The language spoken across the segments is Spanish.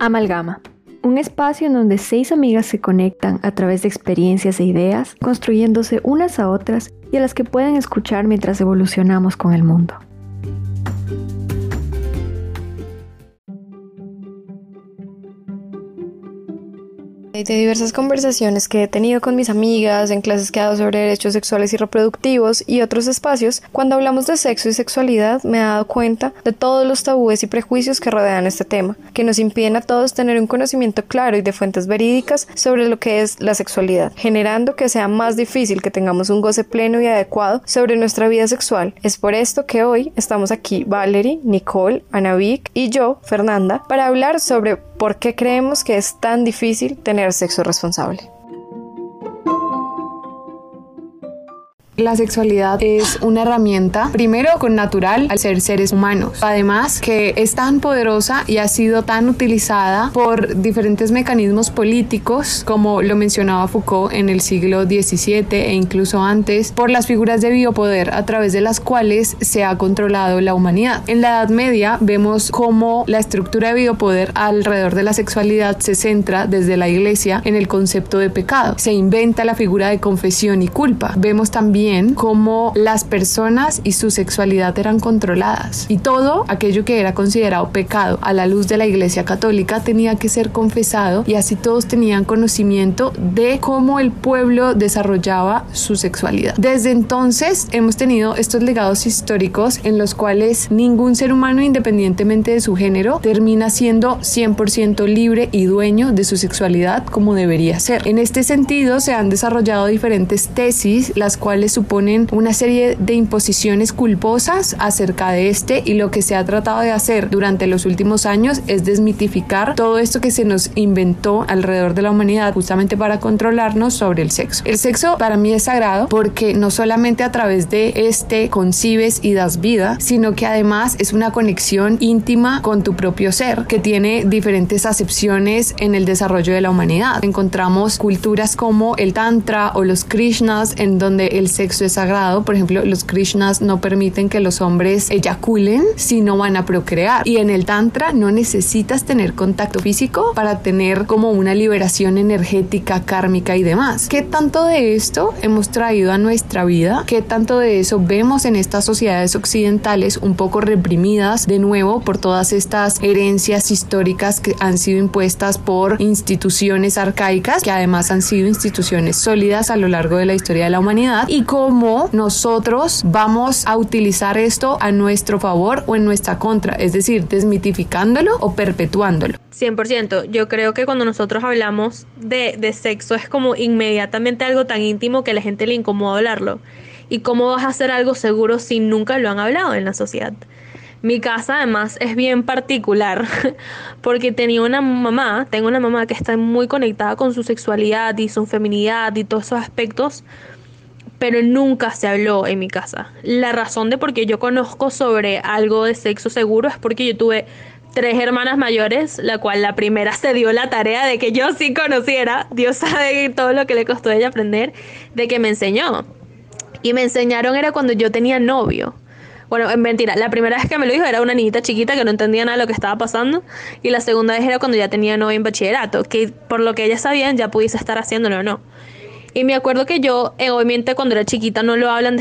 Amalgama. Un espacio en donde seis amigas se conectan a través de experiencias e ideas, construyéndose unas a otras y a las que pueden escuchar mientras evolucionamos con el mundo. De diversas conversaciones que he tenido con mis amigas, en clases que he dado sobre derechos sexuales y reproductivos y otros espacios, cuando hablamos de sexo y sexualidad me he dado cuenta de todos los tabúes y prejuicios que rodean este tema, que nos impiden a todos tener un conocimiento claro y de fuentes verídicas sobre lo que es la sexualidad, generando que sea más difícil que tengamos un goce pleno y adecuado sobre nuestra vida sexual. Es por esto que hoy estamos aquí Valerie, Nicole, Anavik y yo, Fernanda, para hablar sobre ¿Por qué creemos que es tan difícil tener sexo responsable? La sexualidad es una herramienta, primero con natural al ser seres humanos. Además, que es tan poderosa y ha sido tan utilizada por diferentes mecanismos políticos, como lo mencionaba Foucault en el siglo XVII e incluso antes, por las figuras de biopoder a través de las cuales se ha controlado la humanidad. En la Edad Media vemos cómo la estructura de biopoder alrededor de la sexualidad se centra desde la iglesia en el concepto de pecado. Se inventa la figura de confesión y culpa. Vemos también cómo las personas y su sexualidad eran controladas y todo aquello que era considerado pecado a la luz de la Iglesia Católica tenía que ser confesado y así todos tenían conocimiento de cómo el pueblo desarrollaba su sexualidad. Desde entonces hemos tenido estos legados históricos en los cuales ningún ser humano independientemente de su género termina siendo 100% libre y dueño de su sexualidad como debería ser. En este sentido se han desarrollado diferentes tesis las cuales suponen una serie de imposiciones culposas acerca de este y lo que se ha tratado de hacer durante los últimos años es desmitificar todo esto que se nos inventó alrededor de la humanidad justamente para controlarnos sobre el sexo. El sexo para mí es sagrado porque no solamente a través de este concibes y das vida, sino que además es una conexión íntima con tu propio ser que tiene diferentes acepciones en el desarrollo de la humanidad. Encontramos culturas como el tantra o los krishnas en donde el sexo sexo es sagrado. Por ejemplo, los Krishnas no permiten que los hombres eyaculen si no van a procrear. Y en el Tantra no necesitas tener contacto físico para tener como una liberación energética, kármica y demás. ¿Qué tanto de esto hemos traído a nuestra vida? ¿Qué tanto de eso vemos en estas sociedades occidentales un poco reprimidas de nuevo por todas estas herencias históricas que han sido impuestas por instituciones arcaicas que además han sido instituciones sólidas a lo largo de la historia de la humanidad y cómo nosotros vamos a utilizar esto a nuestro favor o en nuestra contra, es decir, desmitificándolo o perpetuándolo. 100%, yo creo que cuando nosotros hablamos de, de sexo es como inmediatamente algo tan íntimo que a la gente le incomoda hablarlo. ¿Y cómo vas a hacer algo seguro si nunca lo han hablado en la sociedad? Mi casa además es bien particular porque tenía una mamá, tengo una mamá que está muy conectada con su sexualidad y su feminidad y todos esos aspectos, pero nunca se habló en mi casa. La razón de por qué yo conozco sobre algo de sexo seguro es porque yo tuve tres hermanas mayores, la cual la primera se dio la tarea de que yo sí conociera, Dios sabe todo lo que le costó a ella aprender, de que me enseñó. Y me enseñaron era cuando yo tenía novio. Bueno, en mentira, la primera vez que me lo dijo era una niñita chiquita que no entendía nada de lo que estaba pasando. Y la segunda vez era cuando ya tenía novio en bachillerato, que por lo que ellas sabían ya pudiese estar haciéndolo o no. Y me acuerdo que yo, eh, obviamente, cuando era chiquita no lo hablan,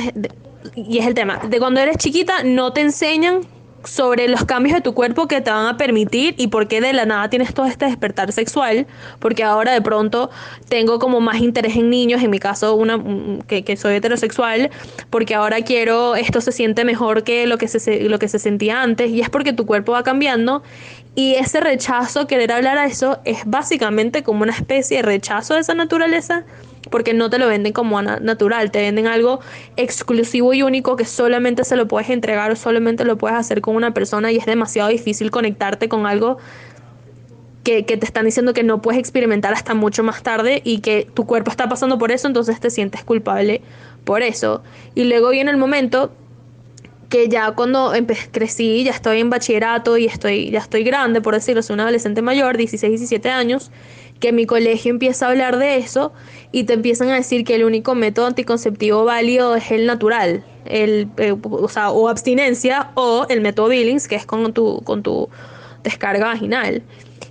y es el tema, de cuando eres chiquita no te enseñan sobre los cambios de tu cuerpo que te van a permitir y por qué de la nada tienes todo este despertar sexual, porque ahora de pronto tengo como más interés en niños, en mi caso una que, que soy heterosexual, porque ahora quiero, esto se siente mejor que lo que se, lo que se sentía antes, y es porque tu cuerpo va cambiando, y ese rechazo, querer hablar a eso, es básicamente como una especie de rechazo de esa naturaleza porque no te lo venden como natural, te venden algo exclusivo y único que solamente se lo puedes entregar o solamente lo puedes hacer con una persona y es demasiado difícil conectarte con algo que, te están diciendo que no puedes experimentar hasta mucho más tarde y que tu cuerpo está pasando por eso, entonces te sientes culpable por eso. Y luego viene el momento que ya cuando crecí, ya estoy en bachillerato y estoy, ya estoy grande, por decirlo, soy un adolescente mayor, 16, 17 años, que mi colegio empieza a hablar de eso y te empiezan a decir que el único método anticonceptivo válido es el natural, el, eh, o, sea, o abstinencia o el método Billings, que es con tu, con tu descarga vaginal.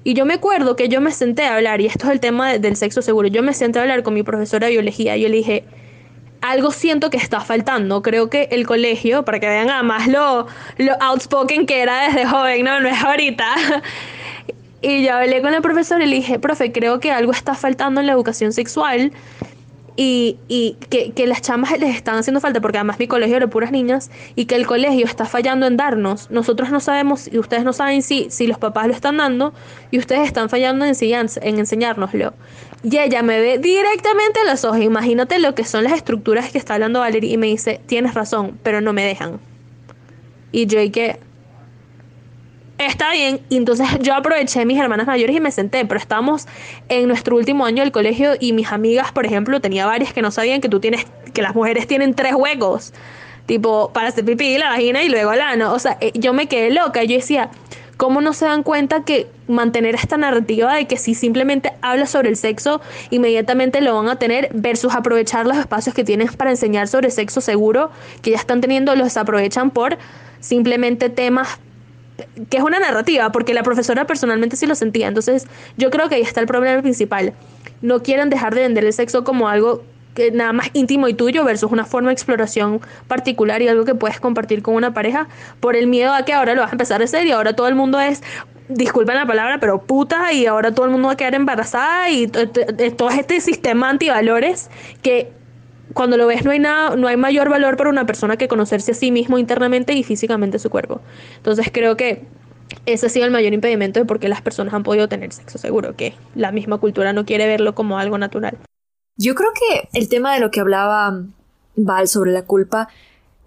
Y yo me acuerdo que yo me senté a hablar, y esto es el tema del sexo seguro, yo me senté a hablar con mi profesora de biología y yo le dije, algo siento que está faltando. Creo que el colegio, para que vean además lo, lo outspoken que era desde joven, no, no es ahorita. Y yo hablé con la profesora y le dije, profe, creo que algo está faltando en la educación sexual y, y que, que, las chamas les están haciendo falta, porque además mi colegio era puras niñas, y que el colegio está fallando en darnos. Nosotros no sabemos, y ustedes no saben si, si los papás lo están dando, y ustedes están fallando en, en enseñárnoslo. Y ella me ve directamente a los ojos, imagínate lo que son las estructuras que está hablando Valerie, y me dice, tienes razón, pero no me dejan. Y yo, ¿y que está bien. Y entonces yo aproveché mis hermanas mayores y me senté, pero estábamos en nuestro último año del colegio y mis amigas, por ejemplo, tenía varias que no sabían que tú tienes, que las mujeres tienen tres huecos, tipo para hacer pipí, la vagina y luego el ano. O sea, eh, yo me quedé loca. Yo decía, ¿cómo no se dan cuenta que mantener esta narrativa de que si simplemente hablas sobre el sexo, inmediatamente lo van a tener, versus aprovechar los espacios que tienes para enseñar sobre sexo seguro, que ya están teniendo, los aprovechan por simplemente temas que es una narrativa, porque la profesora personalmente sí lo sentía. Entonces, yo creo que ahí está el problema principal. No quieren dejar de vender el sexo como algo que nada más íntimo y tuyo versus una forma de exploración particular y algo que puedes compartir con una pareja por el miedo a que ahora lo vas a empezar a hacer y ahora todo el mundo es disculpen la palabra, pero puta, y ahora todo el mundo va a quedar embarazada y todo este sistema antivalores que cuando lo ves no hay nada, no hay mayor valor para una persona que conocerse a sí mismo internamente y físicamente su cuerpo. Entonces creo que ese ha sido el mayor impedimento de por qué las personas han podido tener sexo seguro, que la misma cultura no quiere verlo como algo natural. Yo creo que el tema de lo que hablaba Val sobre la culpa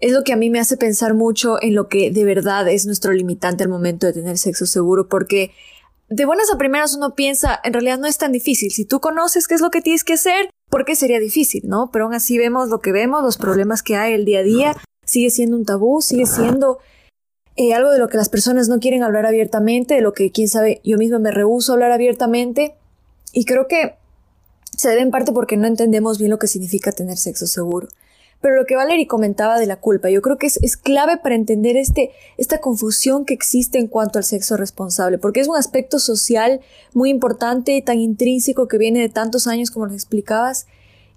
es lo que a mí me hace pensar mucho en lo que de verdad es nuestro limitante al momento de tener sexo seguro, porque de buenas a primeras uno piensa, en realidad no es tan difícil. Si tú conoces qué es lo que tienes que hacer, ¿por qué sería difícil, no? Pero aún así vemos lo que vemos, los problemas que hay el día a día, sigue siendo un tabú, sigue siendo eh, algo de lo que las personas no quieren hablar abiertamente, de lo que quién sabe, yo misma me rehuso a hablar abiertamente. Y creo que se debe en parte porque no entendemos bien lo que significa tener sexo seguro. Pero lo que Valerie comentaba de la culpa, yo creo que es, es, clave para entender este, esta confusión que existe en cuanto al sexo responsable, porque es un aspecto social muy importante, tan intrínseco que viene de tantos años como lo explicabas,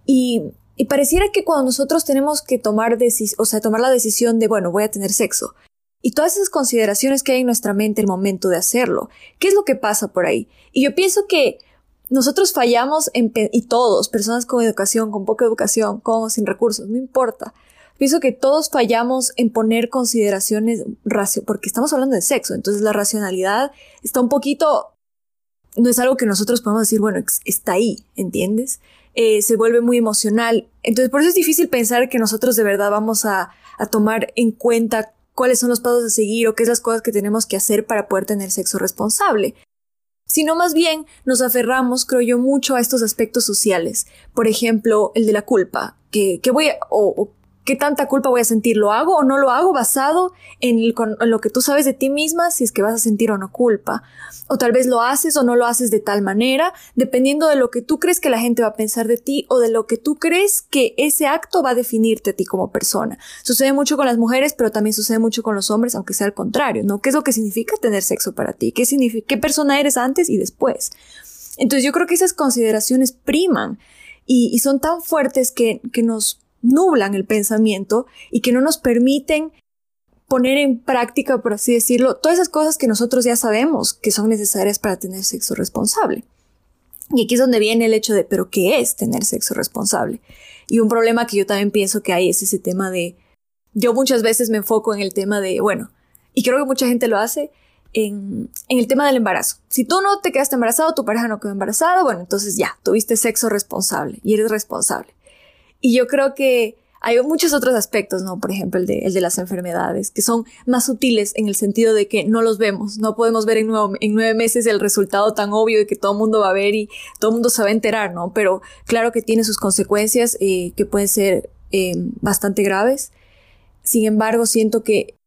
y, y pareciera que cuando nosotros tenemos que tomar, o sea, tomar la decisión de, bueno, voy a tener sexo, y todas esas consideraciones que hay en nuestra mente el momento de hacerlo, ¿qué es lo que pasa por ahí? Y yo pienso que nosotros fallamos en, y todos, personas con educación, con poca educación, con o sin recursos, no importa. Pienso que todos fallamos en poner consideraciones porque estamos hablando de sexo, entonces la racionalidad está un poquito, no es algo que nosotros podemos decir, bueno, está ahí, ¿entiendes? Eh, se vuelve muy emocional. Entonces por eso es difícil pensar que nosotros de verdad vamos a, a tomar en cuenta cuáles son los pasos a seguir o qué es las cosas que tenemos que hacer para poder tener sexo responsable sino más bien nos aferramos, creo yo, mucho a estos aspectos sociales. Por ejemplo, el de la culpa, que, que voy a, o, ¿Qué tanta culpa voy a sentir? ¿Lo hago o no lo hago basado en, lo que tú sabes de ti misma, si es que vas a sentir o no culpa? O tal vez lo haces o no lo haces de tal manera, dependiendo de lo que tú crees que la gente va a pensar de ti o de lo que tú crees que ese acto va a definirte a ti como persona. Sucede mucho con las mujeres, pero también sucede mucho con los hombres, aunque sea al contrario, ¿no? ¿Qué es lo que significa tener sexo para ti? ¿Qué, significa, qué persona eres antes y después? Entonces yo creo que esas consideraciones priman y, y son tan fuertes que, que nos nublan el pensamiento y que no nos permiten poner en práctica, por así decirlo, todas esas cosas que nosotros ya sabemos que son necesarias para tener sexo responsable. Y aquí es donde viene el hecho de, pero ¿qué es tener sexo responsable? Y un problema que yo también pienso que hay es ese tema de, yo muchas veces me enfoco en el tema de, bueno, y creo que mucha gente lo hace, en, el tema del embarazo. Si tú no te quedaste embarazado, tu pareja no quedó embarazada, bueno, entonces ya, tuviste sexo responsable y eres responsable. Y yo creo que hay muchos otros aspectos, ¿no? Por ejemplo, el de, el de las enfermedades, que son más sutiles en el sentido de que no los vemos, no podemos ver en, en nueve meses el resultado tan obvio de que todo el mundo va a ver y todo el mundo se va a enterar, ¿no? Pero claro que tiene sus consecuencias eh, que pueden ser eh, bastante graves. Sin embargo, siento que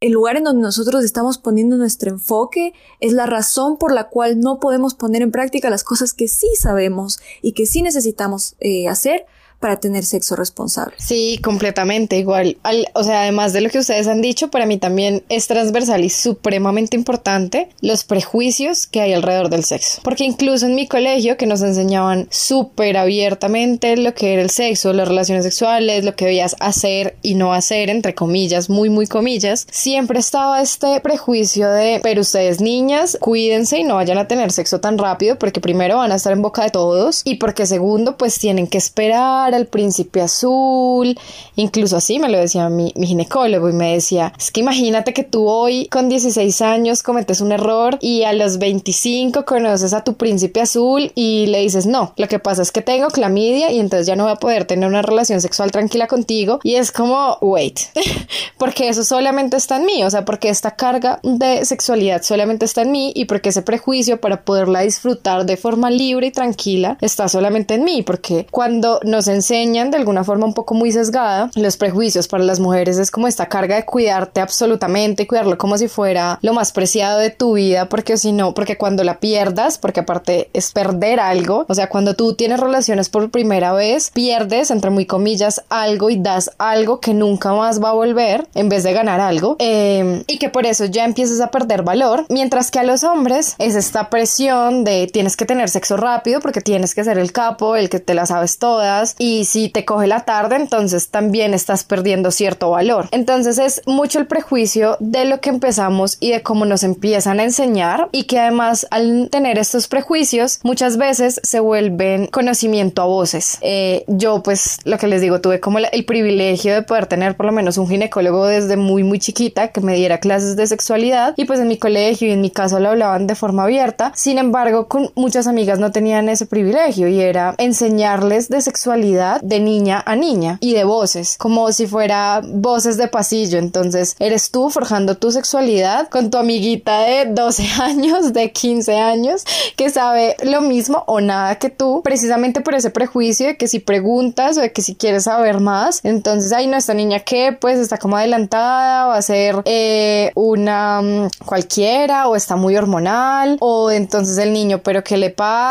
el lugar en donde nosotros estamos poniendo nuestro enfoque es la razón por la cual no podemos poner en práctica las cosas que sí sabemos y que sí necesitamos eh, hacer para tener sexo responsable. Sí, completamente igual. o sea, además de lo que ustedes han dicho, para mí también es transversal y supremamente importante los prejuicios que hay alrededor del sexo. Porque incluso en mi colegio, que nos enseñaban súper abiertamente lo que era el sexo, las relaciones sexuales, lo que debías hacer y no hacer, entre comillas, muy, muy comillas, siempre estaba este prejuicio de, pero ustedes niñas, cuídense y no vayan a tener sexo tan rápido porque primero van a estar en boca de todos y porque segundo, pues tienen que esperar al príncipe azul. Incluso así me lo decía mi, mi ginecólogo y me decía, es que imagínate que tú hoy con 16 años cometes un error y a los 25 conoces a tu príncipe azul y le dices, no, lo que pasa es que tengo clamidia y entonces ya no voy a poder tener una relación sexual tranquila contigo. Y es como, wait, porque eso solamente está en mí, o sea, porque esta carga de sexualidad solamente está en mí y porque ese prejuicio para poderla disfrutar de forma libre y tranquila está solamente en mí, porque cuando nos enseñan de alguna forma un poco muy sesgada, los prejuicios para las mujeres. Es como esta carga de cuidarte absolutamente cuidarlo como si fuera lo más preciado de tu vida, porque si no, porque cuando la pierdas, porque aparte es perder algo, o sea, cuando tú tienes relaciones por primera vez, pierdes, entre muy comillas, algo y das algo que nunca más va a volver en vez de ganar algo, em, y que por eso ya empiezas a perder valor, mientras que a los hombres es esta presión de tienes que tener sexo rápido porque tienes que ser el capo, el que te la sabes todas, si te coge la tarde, entonces también estás perdiendo cierto valor. Entonces es mucho el prejuicio de lo que empezamos y de cómo nos empiezan a enseñar y que además al tener estos prejuicios muchas veces se vuelven conocimiento a voces. Eh, yo pues lo que les digo, tuve como el privilegio de poder tener por lo menos un ginecólogo desde muy muy chiquita que me diera clases de sexualidad y pues en mi colegio y en mi caso lo hablaban de forma abierta. Sin embargo, con muchas amigas no tenían ese privilegio y era enseñarles de sexualidad de niña a niña y de voces, como si fuera voces de pasillo. Entonces, eres tú forjando tu sexualidad con tu amiguita de 12 años, de 15 años, que sabe lo mismo o nada que tú, precisamente por ese prejuicio de que si preguntas o de que si quieres saber más, entonces, ay, no, esta niña que pues está como adelantada, va a ser eh, una mm, cualquiera o está muy hormonal o entonces el niño, pero ¿qué le pasa?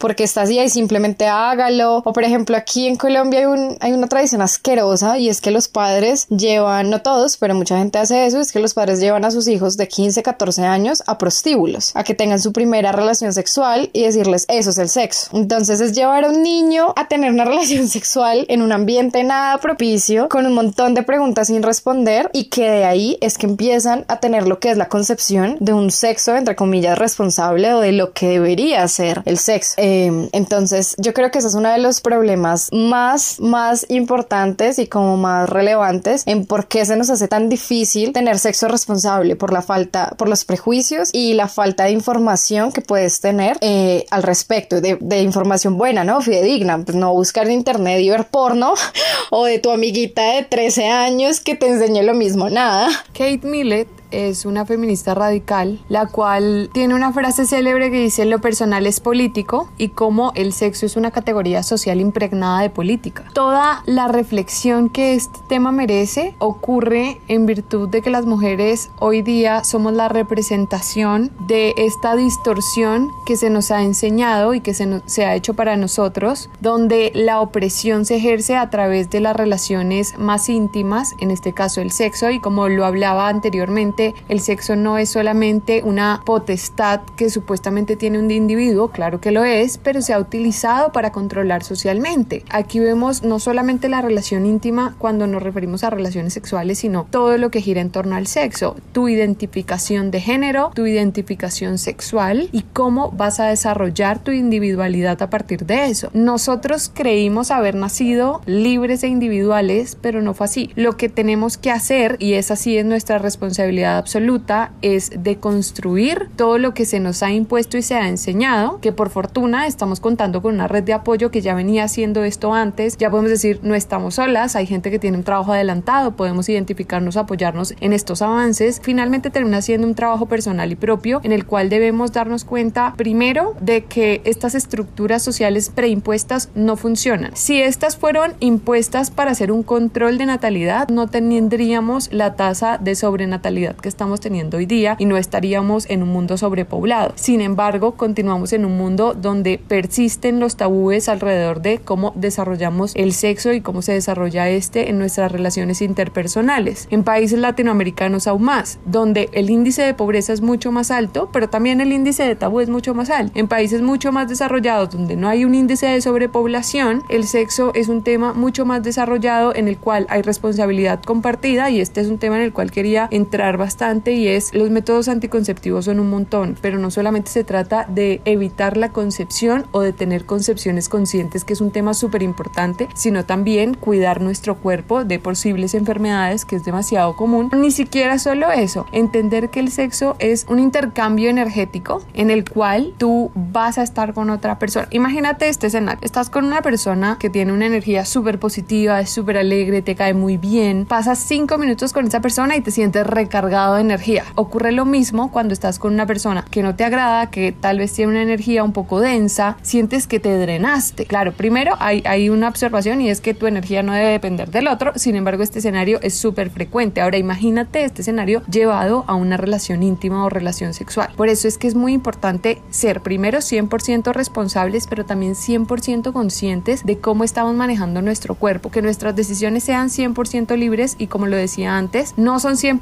porque está así y simplemente hágalo. O por ejemplo, aquí en Colombia hay, un, hay una tradición asquerosa y es que los padres llevan, no todos, pero mucha gente hace eso, es que los padres llevan a sus hijos de 15, 14 años a prostíbulos, a que tengan su primera relación sexual y decirles eso es el sexo. Entonces es llevar a un niño a tener una relación sexual en un ambiente nada propicio, con un montón de preguntas sin responder y que de ahí es que empiezan a tener lo que es la concepción de un sexo, entre comillas, responsable o de lo que debería ser el sexo. Em, entonces yo creo que ese es uno de los problemas más, más importantes y como más relevantes en por qué se nos hace tan difícil tener sexo responsable por la falta, por los prejuicios y la falta de información que puedes tener eh, al respecto, de, de, información buena, ¿no? Fidedigna, pues no buscar en internet y ver porno o de tu amiguita de 13 años que te enseñe lo mismo, nada. Kate Millett es una feminista radical, la cual tiene una frase célebre que dice lo personal es político y cómo el sexo es una categoría social impregnada de política. Toda la reflexión que este tema merece ocurre en virtud de que las mujeres hoy día somos la representación de esta distorsión que se nos ha enseñado y que se, se ha hecho para nosotros, donde la opresión se ejerce a través de las relaciones más íntimas, en este caso el sexo, y como lo hablaba anteriormente, el sexo no es solamente una potestad que supuestamente tiene un individuo, claro que lo es, pero se ha utilizado para controlar socialmente. Aquí vemos no solamente la relación íntima cuando nos referimos a relaciones sexuales, sino todo lo que gira en torno al sexo, tu identificación de género, tu identificación sexual y cómo vas a desarrollar tu individualidad a partir de eso. Nosotros creímos haber nacido libres e individuales, pero no fue así. Lo que tenemos que hacer, y es así es nuestra responsabilidad absoluta es de construir todo lo que se nos ha impuesto y se ha enseñado, que por fortuna estamos contando con una red de apoyo que ya venía haciendo esto antes, ya podemos decir no estamos solas, hay gente que tiene un trabajo adelantado, podemos identificarnos, apoyarnos en estos avances, finalmente termina siendo un trabajo personal y propio en el cual debemos darnos cuenta primero de que estas estructuras sociales preimpuestas no funcionan. Si estas fueron impuestas para hacer un control de natalidad, no tendríamos la tasa de sobrenatalidad que estamos teniendo hoy día y no estaríamos en un mundo sobrepoblado. Sin embargo, continuamos en un mundo donde persisten los tabúes alrededor de cómo desarrollamos el sexo y cómo se desarrolla este en nuestras relaciones interpersonales. En países latinoamericanos aún más, donde el índice de pobreza es mucho más alto, pero también el índice de tabú es mucho más alto. En países mucho más desarrollados, donde no hay un índice de sobrepoblación, el sexo es un tema mucho más desarrollado en el cual hay responsabilidad compartida y este es un tema en el cual quería entrar bastante y es los métodos anticonceptivos son un montón, pero no solamente se trata de evitar la concepción o de tener concepciones conscientes, que es un tema súper importante, sino también cuidar nuestro cuerpo de posibles enfermedades, que es demasiado común. Ni siquiera solo eso, entender que el sexo es un intercambio energético en el cual tú vas a estar con otra persona. Imagínate este escenario, estás con una persona que tiene una energía súper positiva, es súper alegre, te cae muy bien, pasas cinco minutos con esa persona y te sientes recargado de energía. Ocurre lo mismo cuando estás con una persona que no te agrada, que tal vez tiene una energía un poco densa, sientes que te drenaste. Claro, primero hay, hay una observación y es que tu energía no debe depender del otro, sin embargo este escenario es súper frecuente. Ahora imagínate este escenario llevado a una relación íntima o relación sexual. Por eso es que es muy importante ser primero 100% responsables, pero también 100% conscientes de cómo estamos manejando nuestro cuerpo, que nuestras decisiones sean 100% libres y como lo decía antes, no son 100%,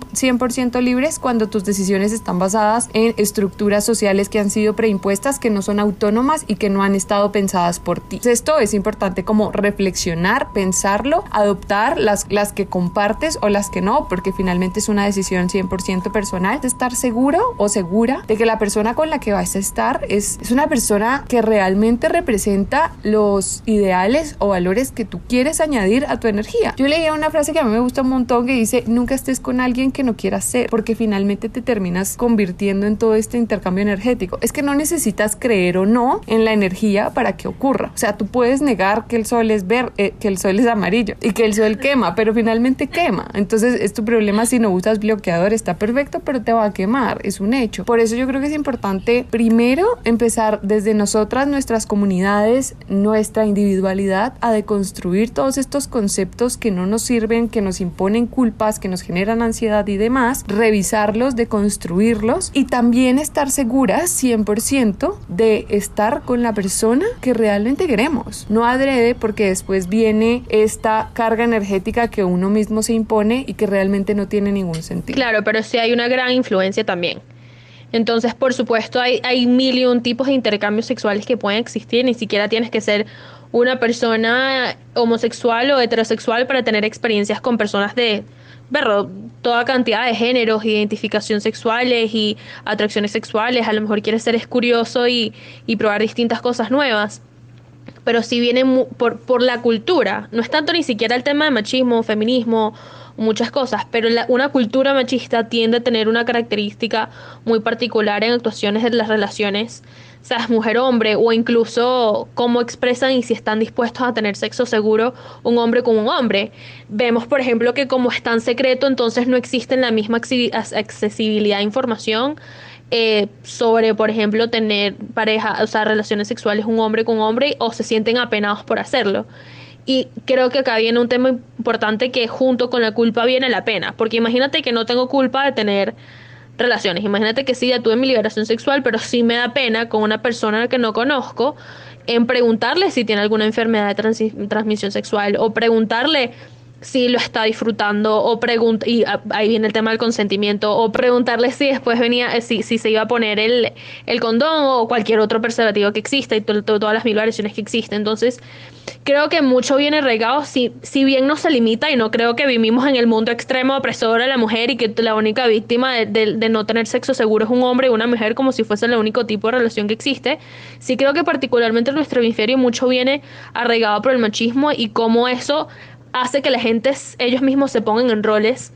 libres cuando tus decisiones están basadas en estructuras sociales que han sido preimpuestas, que no son autónomas y que no han estado pensadas por ti. Esto es importante como reflexionar, pensarlo, adoptar las, las que compartes o las que no, porque finalmente es una decisión 100% personal, de estar seguro o segura de que la persona con la que vas a estar es, es una persona que realmente representa los ideales o valores que tú quieres añadir a tu energía. Yo leía una frase que a mí me gusta un montón que dice, nunca estés con alguien que no quieras porque finalmente te terminas convirtiendo en todo este intercambio energético. Es que no necesitas creer o no en la energía para que ocurra. O sea, tú puedes negar que el sol es ver, eh, que el sol es amarillo y que el sol quema, pero finalmente quema. Entonces es tu problema si no usas bloqueador, está perfecto, pero te va a quemar, es un hecho. Por eso yo creo que es importante primero empezar desde nosotras, nuestras comunidades, nuestra individualidad, a deconstruir todos estos conceptos que no nos sirven, que nos imponen culpas, que nos generan ansiedad y demás, revisarlos, deconstruirlos y también estar seguras 100% de estar con la persona que realmente queremos. No adrede porque después viene esta carga energética que uno mismo se impone y que realmente no tiene ningún sentido. Claro, pero sí hay una gran influencia también. Entonces, por supuesto, hay, hay mil y un tipos de intercambios sexuales que pueden existir. Ni siquiera tienes que ser una persona homosexual o heterosexual para tener experiencias con personas de verlo, toda cantidad de géneros, identificación sexuales y atracciones sexuales. A lo mejor quieres ser curioso y, y probar distintas cosas nuevas. Pero si viene por, por la cultura, no es tanto ni siquiera el tema de machismo, feminismo muchas cosas, pero una cultura machista tiende a tener una característica muy particular en actuaciones de las relaciones, seas mujer-hombre o incluso cómo expresan y si están dispuestos a tener sexo seguro un hombre con un hombre. Vemos, por ejemplo, que como es tan secreto, entonces no existe la misma accesibilidad a información. Eh, sobre, por ejemplo, tener pareja, o sea, relaciones sexuales un hombre con un hombre o se sienten apenados por hacerlo. Y creo que acá viene un tema importante que junto con la culpa viene la pena. Porque imagínate que no tengo culpa de tener relaciones. Imagínate que sí, ya tuve mi liberación sexual, pero sí me da pena con una persona que no conozco en preguntarle si tiene alguna enfermedad de transmisión sexual o preguntarle si lo está disfrutando o pregunta y ahí viene el tema del consentimiento o preguntarle si después venía eh, si, si se iba a poner el, el condón o cualquier otro preservativo que exista y todas las mil variaciones que existen. Entonces creo que mucho viene regado, si, si bien no se limita, y no creo que vivimos en el mundo extremo opresor de la mujer y que la única víctima de, no tener sexo seguro es un hombre o una mujer como si fuese el único tipo de relación que existe, sí creo que particularmente en nuestro hemisferio mucho viene arraigado por el machismo y cómo eso hace que la gente, ellos mismos se pongan en roles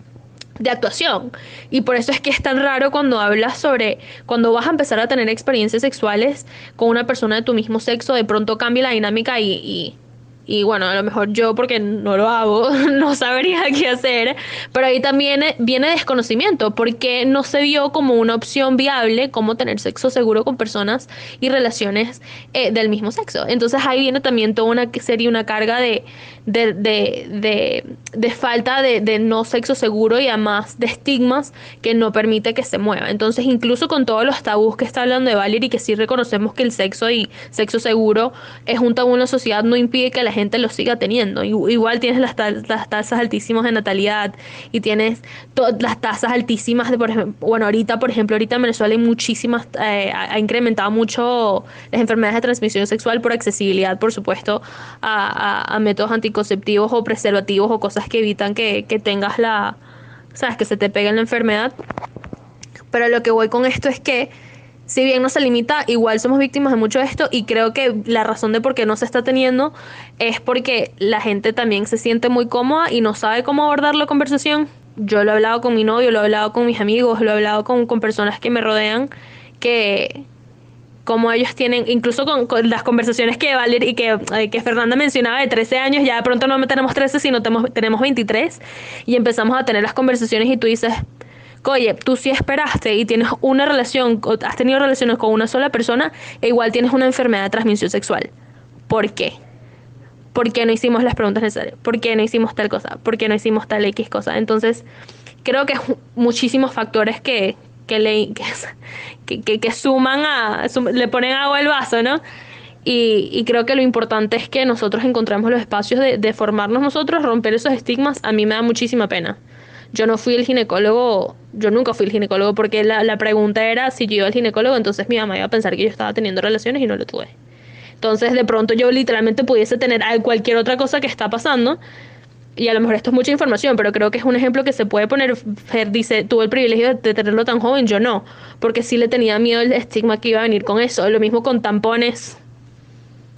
de actuación. Y por eso es que es tan raro cuando hablas sobre cuando vas a empezar a tener experiencias sexuales con una persona de tu mismo sexo, de pronto cambia la dinámica y, y bueno, a lo mejor yo porque no lo hago, no sabría qué hacer, pero ahí también viene desconocimiento, porque no se vio como una opción viable cómo tener sexo seguro con personas y relaciones eh, del mismo sexo. Entonces ahí viene también toda una serie, una carga de, de, de, de, falta de, no sexo seguro y además de estigmas que no permite que se mueva. Entonces, incluso con todos los tabús que está hablando de Valerie, que sí reconocemos que el sexo y sexo seguro es un tabú en la sociedad, no impide que la gente lo siga teniendo. Igual tienes las, las tasas altísimas de natalidad y tienes las tasas altísimas de, por ejemplo, bueno, ahorita, por ejemplo, ahorita en Venezuela hay muchísimas, eh, ha incrementado mucho las enfermedades de transmisión sexual por accesibilidad, por supuesto, a, métodos anti o preservativos o cosas que evitan que, tengas la, sabes, que se te pegue la enfermedad. Pero lo que voy con esto es que si bien no se limita, igual somos víctimas de mucho de esto y creo que la razón de por qué no se está teniendo es porque la gente también se siente muy cómoda y no sabe cómo abordar la conversación. Yo lo he hablado con mi novio, lo he hablado con mis amigos, lo he hablado con, con personas que me rodean que, como ellos tienen, incluso con, las conversaciones que Valer y que, eh, que, Fernanda mencionaba de 13 años, ya de pronto no tenemos 13, sino tenemos, tenemos 23, y empezamos a tener las conversaciones y tú dices, oye, tú sí esperaste y tienes una relación, has tenido relaciones con una sola persona, e igual tienes una enfermedad de transmisión sexual. ¿Por qué? ¿Por qué no hicimos las preguntas necesarias? ¿Por qué no hicimos tal cosa? ¿Por qué no hicimos tal X cosa? Entonces, creo que muchísimos factores que, que le que, que, suman a le ponen agua al vaso, ¿no? Y, y, creo que lo importante es que nosotros encontremos los espacios de, de, formarnos nosotros, romper esos estigmas. A mí me da muchísima pena. Yo no fui el ginecólogo, yo nunca fui el ginecólogo porque la, la pregunta era si yo iba al ginecólogo, entonces mi mamá iba a pensar que yo estaba teniendo relaciones y no lo tuve. Entonces de pronto yo literalmente pudiese tener cualquier otra cosa que está pasando y a lo mejor esto es mucha información, pero creo que es un ejemplo que se puede poner. Fer dice, tuve el privilegio de tenerlo tan joven, yo no, porque sí le tenía miedo el estigma que iba a venir con eso. Lo mismo con tampones,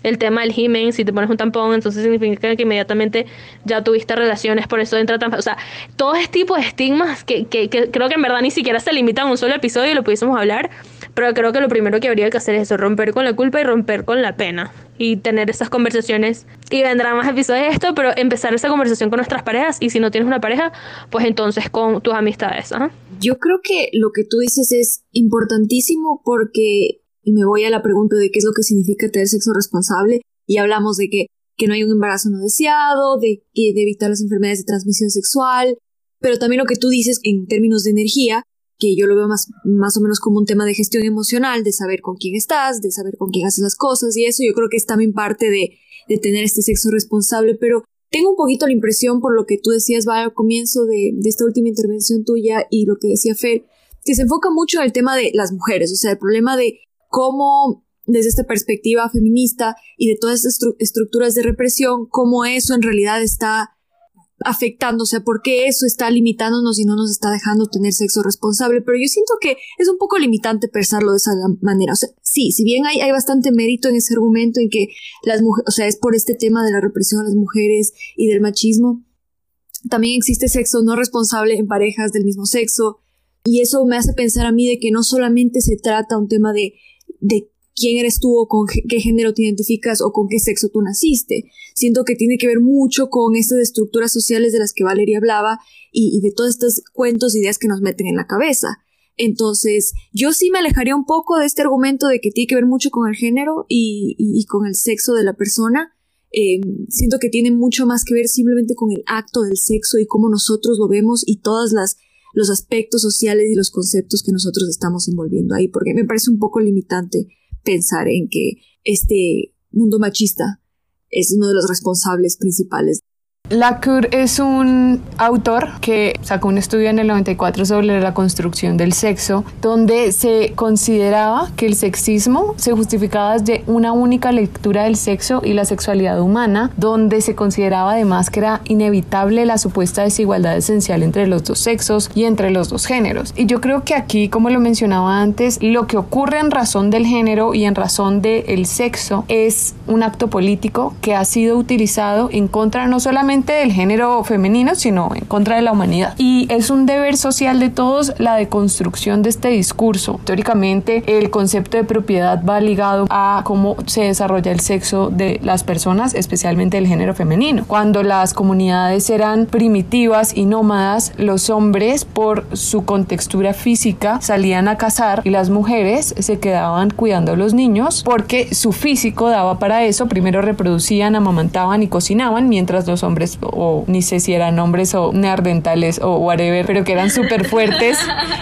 el tema del himen, si te pones un tampón, entonces significa que inmediatamente ya tuviste relaciones, por eso entra tan... O sea, todo este tipo de estigmas que, que, que creo que en verdad ni siquiera se limitan a un solo episodio y lo pudiésemos hablar, pero creo que lo primero que habría que hacer es eso, romper con la culpa y romper con la pena. Y tener esas conversaciones. Y vendrán más episodios de esto, pero empezar esa conversación con nuestras parejas. Y si no tienes una pareja, pues entonces con tus amistades. Yo creo que lo que tú dices es importantísimo porque, y me voy a la pregunta de qué es lo que significa tener sexo responsable. Y hablamos de que, que no hay un embarazo no deseado, de, que, de evitar las enfermedades de transmisión sexual, pero también lo que tú dices en términos de energía, que yo lo veo más, más o menos como un tema de gestión emocional, de saber con quién estás, de saber con quién haces las cosas y eso yo creo que es también parte de, de tener este sexo responsable, pero tengo un poquito la impresión por lo que tú decías va al comienzo de, de esta última intervención tuya y lo que decía Fer, que se enfoca mucho en el tema de las mujeres, o sea, el problema de cómo desde esta perspectiva feminista y de todas estas estructuras de represión, cómo eso en realidad está afectando, o sea, por qué eso está limitándonos y no nos está dejando tener sexo responsable, pero yo siento que es un poco limitante pensarlo de esa manera, o sea, sí, si bien hay, hay bastante mérito en ese argumento en que las mujeres, o sea, es por este tema de la represión a las mujeres y del machismo, también existe sexo no responsable en parejas del mismo sexo, y eso me hace pensar a mí de que no solamente se trata un tema de, de quién eres tú o con qué género te identificas o con qué sexo tú naciste. Siento que tiene que ver mucho con estas estructuras sociales de las que Valeria hablaba y, de todos estos cuentos, ideas que nos meten en la cabeza. Entonces, yo sí me alejaría un poco de este argumento de que tiene que ver mucho con el género y, con el sexo de la persona. Em, siento que tiene mucho más que ver simplemente con el acto del sexo y cómo nosotros lo vemos y todas las los aspectos sociales y los conceptos que nosotros estamos envolviendo ahí, porque me parece un poco limitante pensar en que este mundo machista es uno de los responsables principales Lacour es un autor que sacó un estudio en el 94 sobre la construcción del sexo, donde se consideraba que el sexismo se justificaba desde una única lectura del sexo y la sexualidad humana, donde se consideraba además que era inevitable la supuesta desigualdad esencial entre los dos sexos y entre los dos géneros. Y yo creo que aquí, como lo mencionaba antes, lo que ocurre en razón del género y en razón del sexo es un acto político que ha sido utilizado en contra no solamente del género femenino, sino en contra de la humanidad. Y es un deber social de todos la deconstrucción de este discurso. Teóricamente, el concepto de propiedad va ligado a cómo se desarrolla el sexo de las personas, especialmente el género femenino. Cuando las comunidades eran primitivas y nómadas, los hombres, por su contextura física, salían a cazar y las mujeres se quedaban cuidando a los niños porque su físico daba para eso. Primero reproducían, amamantaban y cocinaban, mientras los hombres, o ni sé si eran hombres o neardentales o whatever, pero que eran súper fuertes,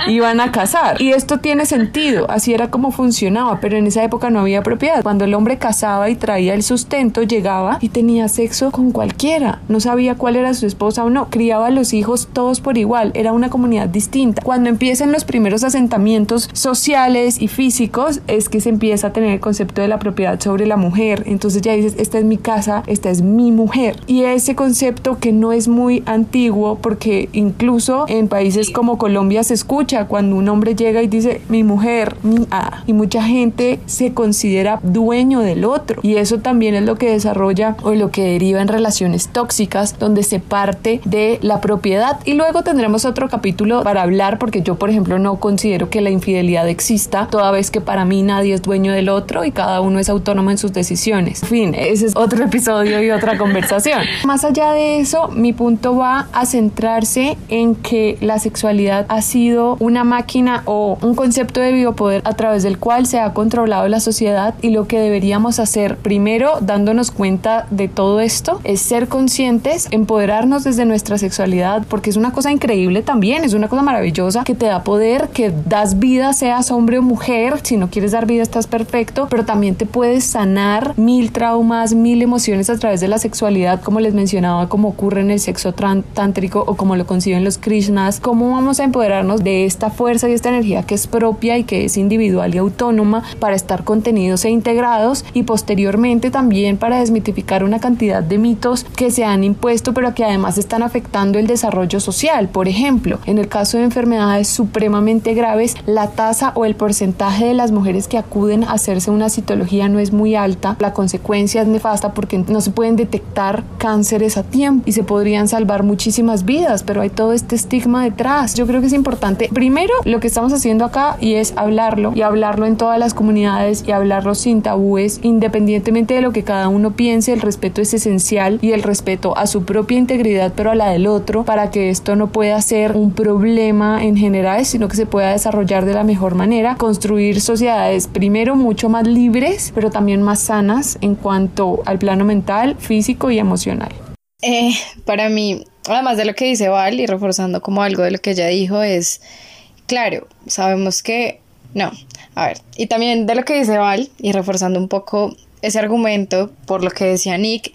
iban a cazar. Y esto tiene sentido, así era como funcionaba, pero en esa época no había propiedad. Cuando el hombre cazaba y traía el sustento, llegaba y tenía sexo con cualquiera. No sabía cuál era su esposa o no. Criaba a los hijos todos por igual. Era una comunidad distinta. Cuando empiezan los primeros asentamientos sociales y físicos, es que se empieza a tener el concepto de la propiedad sobre la mujer. Entonces ya dices, esta es mi casa, esta es mi mujer. Y ese concepto que no es muy antiguo, porque incluso en países como Colombia se escucha cuando un hombre llega y dice, mi mujer, mi A. Y mucha gente se considera dueño del otro. Y eso también es lo que desarrolla o lo que deriva en relaciones tóxicas, donde se parte de la propiedad. Y luego tendremos otro capítulo para hablar, porque yo, por ejemplo, no considero que la infidelidad exista, toda vez que para mí nadie es dueño del otro y cada uno es autónomo en sus decisiones. En fin, ese es otro episodio y otra conversación. Más allá de eso, mi punto va a centrarse en que la sexualidad ha sido una máquina o un concepto de biopoder a través del cual se ha controlado la sociedad y lo que deberíamos hacer primero dándonos cuenta de todo esto es ser conscientes, empoderarnos desde nuestra sexualidad porque es una cosa increíble también, es una cosa maravillosa que te da poder, que das vida seas hombre o mujer, si no quieres dar vida estás perfecto, pero también te puedes sanar mil traumas, mil emociones a través de la sexualidad como les mencionaba, como ocurre en el sexo tántrico o como lo conciben los Krishnas, cómo vamos a empoderarnos de esta fuerza y esta energía que es propia y que es individual y autónoma para estar contenidos e integrados y posteriormente también para desmitificar una cantidad de mitos que se han impuesto pero que además están afectando el desarrollo social. Por ejemplo, en el caso de enfermedades supremamente graves, la tasa o el porcentaje de las mujeres que acuden a hacerse una citología no es muy alta. La consecuencia es nefasta porque no se pueden detectar cánceres a tiempo y se podrían salvar muchísimas vidas, pero hay todo este estigma detrás. Yo creo que es importante, primero, lo que estamos haciendo acá y es hablarlo y hablarlo en todas las comunidades y hablarlo sin tabúes, independientemente de lo que cada uno piense, el respeto es esencial y el respeto a su propia integridad, pero a la del otro, para que esto no pueda ser un problema en general, sino que se pueda desarrollar de la mejor manera, construir sociedades primero mucho más libres, pero también más sanas en cuanto al plano mental, físico y emocional. Eh, para mí, además de lo que dice Val y reforzando como algo de lo que ella dijo, es, claro, sabemos que, no, a ver, y también de lo que dice Val y reforzando un poco ese argumento por lo que decía Nick,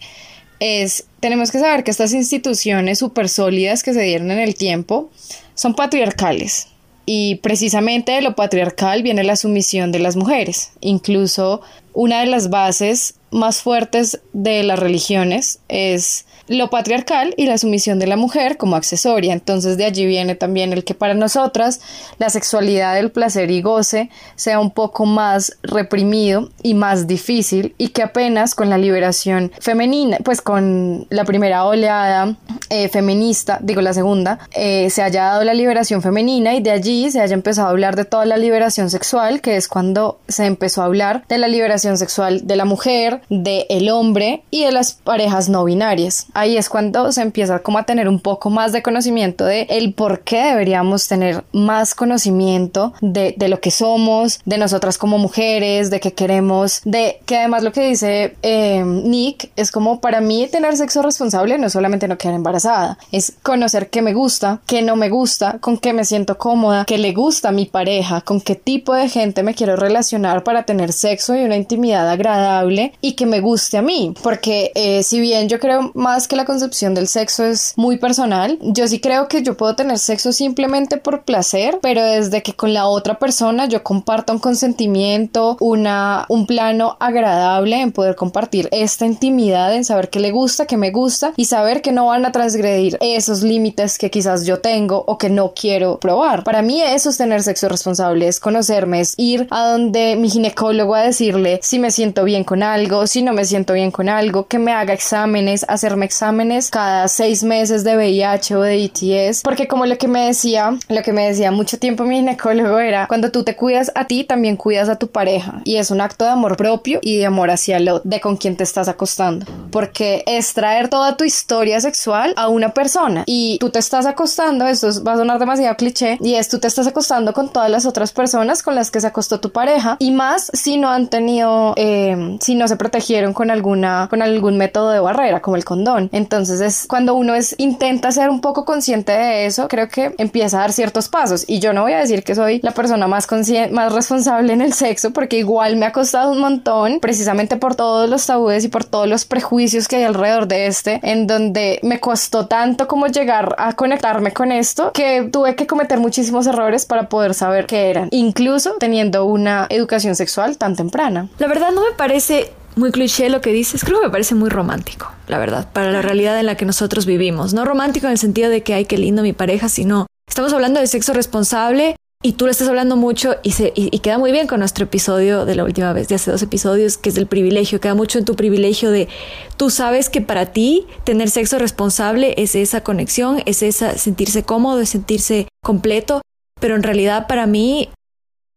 es, tenemos que saber que estas instituciones súper sólidas que se dieron en el tiempo son patriarcales. Y precisamente de lo patriarcal viene la sumisión de las mujeres. Incluso una de las bases más fuertes de las religiones es lo patriarcal y la sumisión de la mujer como accesoria. Entonces de allí viene también el que para nosotras la sexualidad del placer y goce sea un poco más reprimido y más difícil y que apenas con la liberación femenina, pues con la primera oleada eh, feminista, digo la segunda, eh, se haya dado la liberación femenina y de allí se haya empezado a hablar de toda la liberación sexual, que es cuando se empezó a hablar de la liberación sexual de la mujer, de el hombre y de las parejas no binarias. Ahí es cuando se empieza como a tener un poco más de conocimiento de el por qué deberíamos tener más conocimiento de, de lo que somos, de nosotras como mujeres, de qué queremos, de que además lo que dice eh, Nick es como para mí tener sexo responsable no es solamente no quedar embarazada, es conocer qué me gusta, qué no me gusta, con qué me siento cómoda, qué le gusta a mi pareja, con qué tipo de gente me quiero relacionar para tener sexo y una intimidad agradable que me guste a mí, porque eh, si bien yo creo más que la concepción del sexo es muy personal. Yo sí creo que yo puedo tener sexo simplemente por placer, pero desde que con la otra persona yo comparta un consentimiento, una, un plano agradable en poder compartir esta intimidad, en saber qué le gusta, qué me gusta y saber que no van a transgredir esos límites que quizás yo tengo o que no quiero probar. Para mí eso es tener sexo responsable, es conocerme, es ir a donde mi ginecólogo a decirle si me siento bien con algo, si no me siento bien con algo, que me haga exámenes, hacerme exámenes cada seis meses de VIH o de ITS, porque como lo que me decía, lo que me decía mucho tiempo mi ginecólogo era, cuando tú te cuidas a ti, también cuidas a tu pareja, y es un acto de amor propio y de amor hacia el otro, de con quien te estás acostando, porque es traer toda tu historia sexual a una persona, y tú te estás acostando, esto va a sonar demasiado cliché, y es tú te estás acostando con todas las otras personas con las que se acostó tu pareja, y más si no han tenido, eh, si no se protegieron con alguna, con algún método de barrera, como el condón. Entonces es cuando uno es, intenta ser un poco consciente de eso, creo que empieza a dar ciertos pasos. Y yo no voy a decir que soy la persona más consciente, más responsable en el sexo, porque igual me ha costado un montón, precisamente por todos los tabúes y por todos los prejuicios que hay alrededor de este, en donde me costó tanto como llegar a conectarme con esto, que tuve que cometer muchísimos errores para poder saber qué eran, incluso teniendo una educación sexual tan temprana. La verdad no me parece muy cliché lo que dices, creo que me parece muy romántico, la verdad, para la realidad en la que nosotros vivimos. No romántico en el sentido de que, ay, qué lindo mi pareja, sino estamos hablando de sexo responsable y tú lo estás hablando mucho y, se, y, queda muy bien con nuestro episodio de la última vez, de hace dos episodios, que es el privilegio, queda mucho en tu privilegio de tú sabes que para ti tener sexo responsable es esa conexión, es esa sentirse cómodo, es sentirse completo, pero en realidad para mí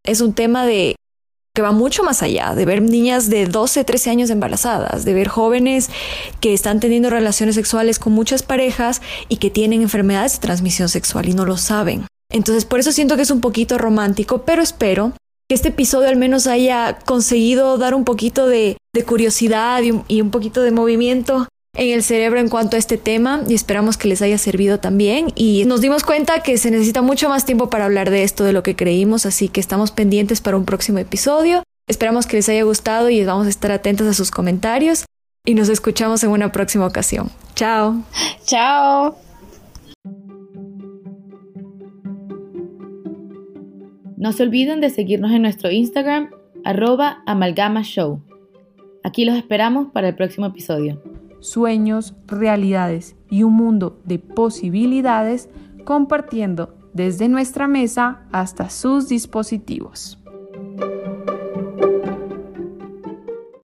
es un tema de va mucho más allá, de ver niñas de 12, 13 años embarazadas, de ver jóvenes que están teniendo relaciones sexuales con muchas parejas y que tienen enfermedades de transmisión sexual y no lo saben. Entonces, por eso siento que es un poquito romántico, pero espero que este episodio al menos haya conseguido dar un poquito de, curiosidad y y un poquito de movimiento en el cerebro en cuanto a este tema y esperamos que les haya servido también y nos dimos cuenta que se necesita mucho más tiempo para hablar de esto de lo que creímos, así que estamos pendientes para un próximo episodio. Esperamos que les haya gustado y vamos a estar atentos a sus comentarios y nos escuchamos en una próxima ocasión. Chao. Chao. No se olviden de seguirnos en nuestro Instagram, arroba amalgamashow. Aquí los esperamos para el próximo episodio sueños, realidades y un mundo de posibilidades compartiendo desde nuestra mesa hasta sus dispositivos.